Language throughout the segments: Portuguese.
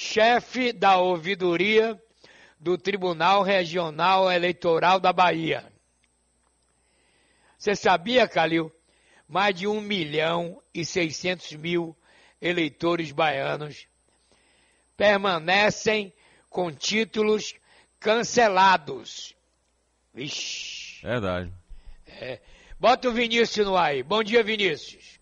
chefe da ouvidoria do Tribunal Regional Eleitoral da Bahia. Você sabia, Calil? Mais de 1 milhão e 600 mil eleitores baianos permanecem com títulos cancelados. Vixe. Verdade. É. Bota o Vinícius no ar aí. Bom dia, Vinícius.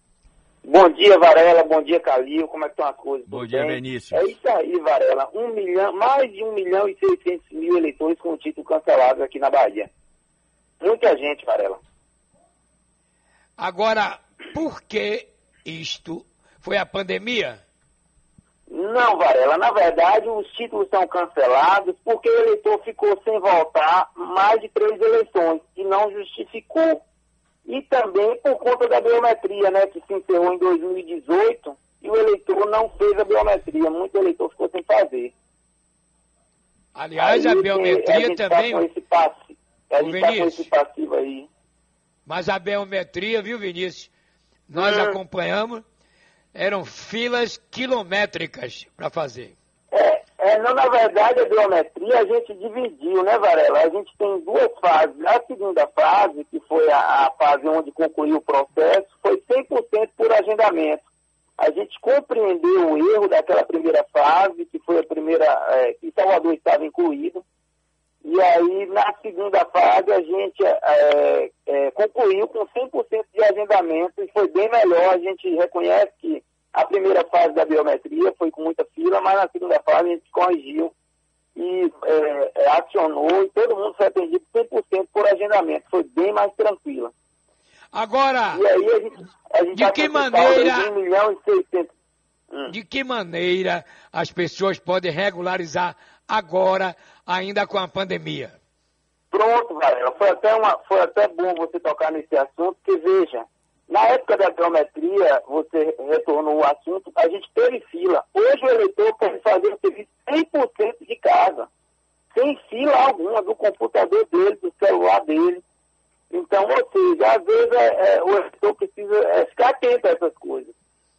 Bom dia, Varela. Bom dia, Calil. Como é que estão as coisas? Bom Tudo dia, bem? Vinícius. É isso aí, Varela. Um milhão, mais de 1 milhão e 600 mil eleitores com título cancelados aqui na Bahia. Muita gente, Varela. Agora, por que isto? Foi a pandemia? Não, Varela. Na verdade, os títulos são cancelados porque o eleitor ficou sem votar mais de três eleições e não justificou. E também por conta da biometria, né, que se encerrou em 2018 e o eleitor não fez a biometria. Muito eleitor ficou sem fazer. Aliás, Aí, a biometria a gente também. Tá esse passe, a gente tá com Vinícius. esse passivo aí. Mas a biometria, viu, Vinícius? Nós Hum. acompanhamos, eram filas quilométricas para fazer. É, não, na verdade, a biometria a gente dividiu, né, Varela? A gente tem duas fases. A segunda fase, que foi a, a fase onde concluiu o processo, foi 100% por agendamento. A gente compreendeu o erro daquela primeira fase, que foi a primeira, é, que Salvador estava incluído. E aí, na segunda fase, a gente é, é, concluiu com 100% de agendamento e foi bem melhor. A gente reconhece que a primeira fase da biometria foi com muita fila, mas na segunda fase a gente corrigiu e é, é, acionou e todo mundo foi atendido 100% por agendamento. Foi bem mais tranquila. Agora, E aí a gente, a gente De que maneira- de 1 milhão e 600. Hum. de que maneira as pessoas podem regularizar agora, ainda com a pandemia? Pronto, Varela. Foi até, uma, foi até bom você tocar nesse assunto, porque veja, na época da biometria, você retornou o assunto, a gente teve fila. Hoje o eleitor pode fazer o serviço 100% de casa, sem fila alguma, do computador dele, do celular dele. Então, ou seja, às vezes é, é, o eleitor precisa é, ficar atento a essas coisas.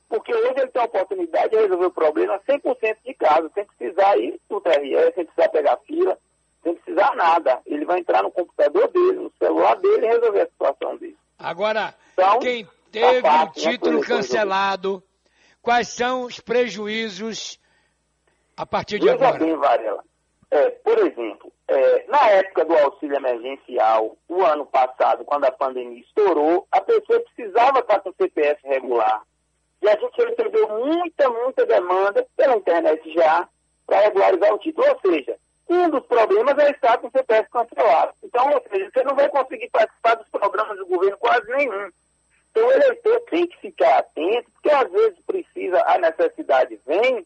Porque hoje ele tem a oportunidade de resolver o problema 100% de casa, sem precisar ir no TRE, sem precisar pegar fila, sem precisar nada. Ele vai entrar no computador dele, no celular dele e resolver a situação dele. Agora, Então, quem tá teve o né, título cancelado, quais são os prejuízos a partir de Veja agora? bem, Varela. É, por exemplo, é, na época do auxílio emergencial, o ano passado, quando a pandemia estourou, a pessoa precisava estar com CPF regular. E a gente recebeu muita, muita demanda pela internet já para regularizar o título. Ou seja, um dos problemas é estar com o CPF cancelado. Então, ou seja, você não vai conseguir participar do governo quase nenhum. Então, o eleitor tem que ficar atento, porque às vezes precisa, a necessidade vem,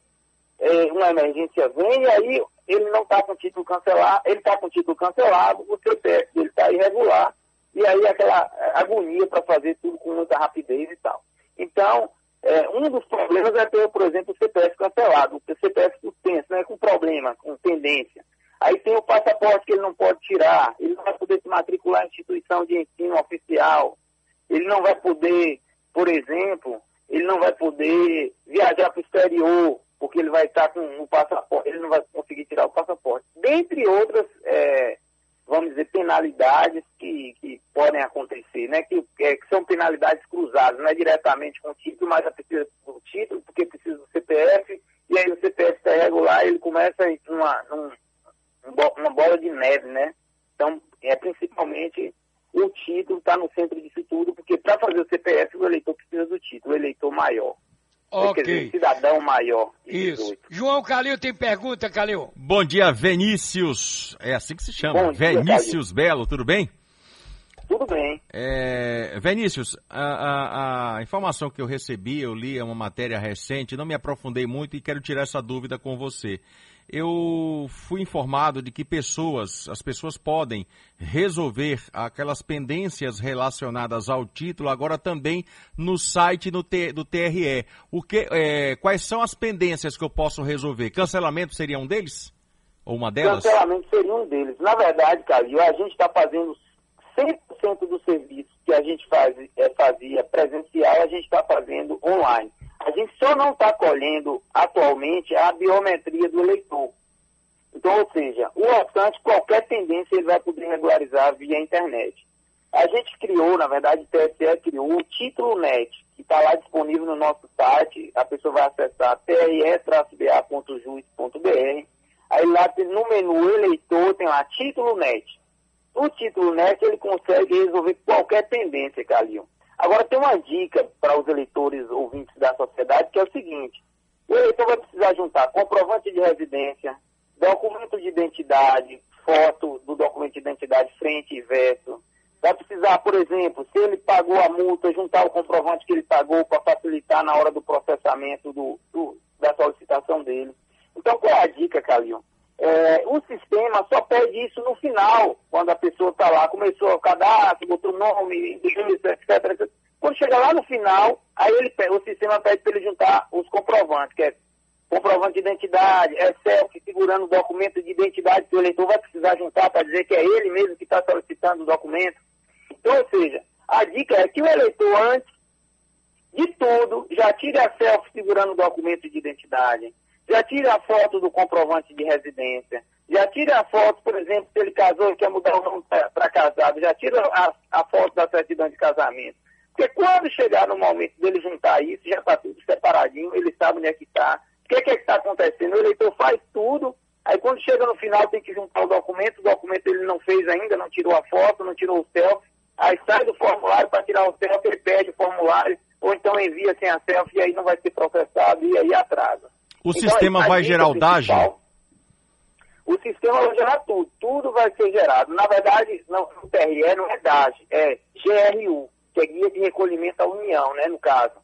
é, uma emergência vem, e aí ele não está com título cancelado, ele está com título cancelado, o CPF dele está irregular, e aí aquela agonia para fazer tudo com muita rapidez e tal. Então, é, um dos problemas é ter, por exemplo, o CPF cancelado, o CPF suspenso, né, com problema, com pendência. Aí tem o passaporte que ele não pode tirar, ele não vai poder se matricular em instituição de ensino oficial, ele não vai poder, por exemplo, ele não vai poder viajar para o exterior, porque ele vai estar com o passaporte, ele não vai conseguir tirar o passaporte. Dentre outras, é, vamos dizer, penalidades que, que podem acontecer, né? Que, é, que são penalidades cruzadas, não é diretamente com o título, mas é precisa do título, porque precisa do CPF, e aí o CPF está irregular, ele começa uma, num- um uma bola de neve, né? Então, é principalmente o título está no centro disso tudo, porque para fazer o CPF o eleitor precisa do título, o eleitor maior. Quer dizer, cidadão maior. de Isso. 18. João Calil tem pergunta, Calil? Bom dia, Vinícius. É assim que se chama. Bom dia, Vinícius Belo, tudo bem? Bem. É, Vinícius, a, a- a informação que eu recebi, eu li é uma matéria recente, não me aprofundei muito e quero tirar essa dúvida com você. Eu fui informado de que pessoas, as pessoas podem resolver aquelas pendências relacionadas ao título agora também no site no T- do TRE. O que, é, quais são as pendências que eu posso resolver? Cancelamento seria um deles? Ou uma delas? Cancelamento seria um deles. Na verdade, Calil, a gente está fazendo 100% do serviço que a gente faz, eh, fazia presencial, a gente está fazendo online. A gente só não está colhendo atualmente a biometria do eleitor. Então, ou seja, o restante, qualquer tendência ele vai poder regularizar via internet. A gente criou, na verdade, o TSE criou o título NET, que está lá disponível no nosso site. A pessoa vai acessar tre-ba.jus.br. Aí lá no menu eleitor tem lá título NET. O título NET ele consegue resolver qualquer tendência, Calil. Agora tem uma dica para os eleitores ouvintes da sociedade, que é o seguinte. O eleitor vai precisar juntar comprovante de residência, documento de identidade, foto do documento de identidade frente e verso. Vai precisar, por exemplo, se ele pagou a multa, juntar o comprovante que ele pagou para facilitar na hora do processamento do, do, da solicitação dele. Então, qual é a dica, Calil? É, o sistema só pede isso no final, quando a pessoa está lá, começou o cadastro, botou nome, etc, etc. Quando chega lá no final, aí ele, o sistema pede para ele juntar os comprovantes, que é comprovante de identidade, é selfie segurando o documento de identidade que o eleitor vai precisar juntar para dizer que é ele mesmo que está solicitando o documento. Então, ou seja, a dica é que o eleitor, antes de tudo, já tire a selfie segurando o documento de identidade, já tire a foto do comprovante de residência, já tire a foto, por exemplo, se ele casou e quer mudar o nome para casado, já tira a, a foto da certidão de casamento. Porque quando chegar no momento dele juntar isso, já está tudo separadinho, ele sabe onde é que está, que, que é que está acontecendo? O eleitor faz tudo, aí quando chega no final tem que juntar o documento, o documento ele não fez ainda, não tirou a foto, não tirou o selfie, aí sai do formulário para tirar o selfie, ele pede o formulário, ou então envia sem a selfie e aí não vai ser processado e aí atrasa. O então, sistema vai gerar o DAG? O sistema vai gerar tudo, tudo vai ser gerado. Na verdade, não, o TRE não é DAG, é GRU, que é Guia de Recolhimento à União, né, no caso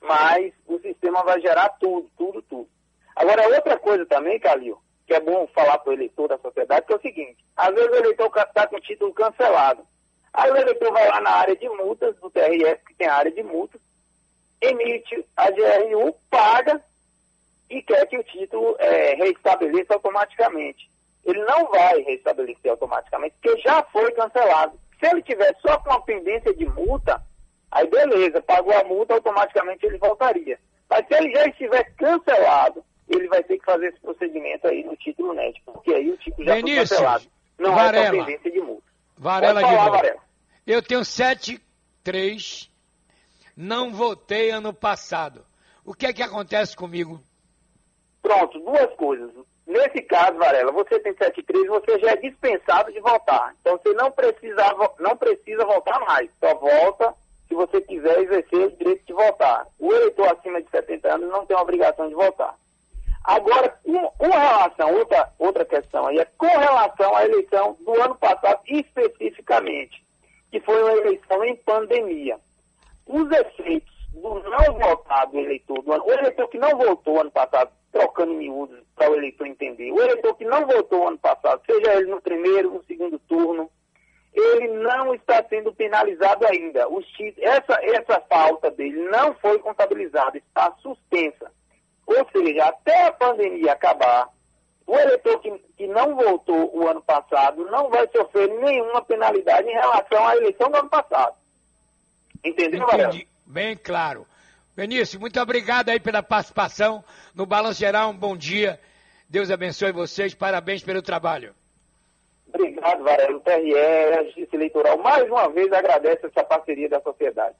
mas o sistema vai gerar tudo, tudo, tudo. Agora, outra coisa também, Calil, que é bom falar para o eleitor da sociedade, que é o seguinte, às vezes o eleitor está com o título cancelado. Aí o eleitor vai lá na área de multas do TRF, que tem a área de multas, emite a GRU, paga e quer que o título é, reestabeleça automaticamente. Ele não vai restabelecer automaticamente, porque já foi cancelado. Se ele tiver só com a pendência de multa, Aí beleza, pagou a multa, automaticamente ele voltaria. Mas se ele já estiver cancelado, ele vai ter que fazer esse procedimento aí no título NET, porque aí o título já Benício, foi cancelado. Não Varela, é pendência de multa. Varela falar, de novo. Varela. Eu tenho 7-3, não votei ano passado. O que é que acontece comigo? Pronto, duas coisas. Nesse caso, Varela, você tem 7-3, você já é dispensado de votar. Então você não precisa, não precisa votar mais. Só volta se você quiser exercer o direito de votar. O eleitor acima de 70 anos não tem a obrigação de votar. Agora, com, com relação, outra, outra questão aí, é com relação à eleição do ano passado especificamente, que foi uma eleição em pandemia. Os efeitos do não votado eleitor do ano, o eleitor que não votou ano passado, trocando miúdos para o eleitor entender, o eleitor que não votou ano passado, seja ele no primeiro, no segundo turno, ele não está sendo penalizado ainda. Essa, essa falta dele não foi contabilizada, está suspensa. Ou seja, até a pandemia acabar, o eleitor que, que não votou o ano passado não vai sofrer nenhuma penalidade em relação à eleição do ano passado. Entendeu, Entendi. Bem claro. Benício, muito obrigado aí pela participação no Balanço Geral. Um bom dia. Deus abençoe vocês. Parabéns pelo trabalho. Obrigado, Varela. O TRE, a Justiça Eleitoral, mais uma vez agradece essa parceria da sociedade.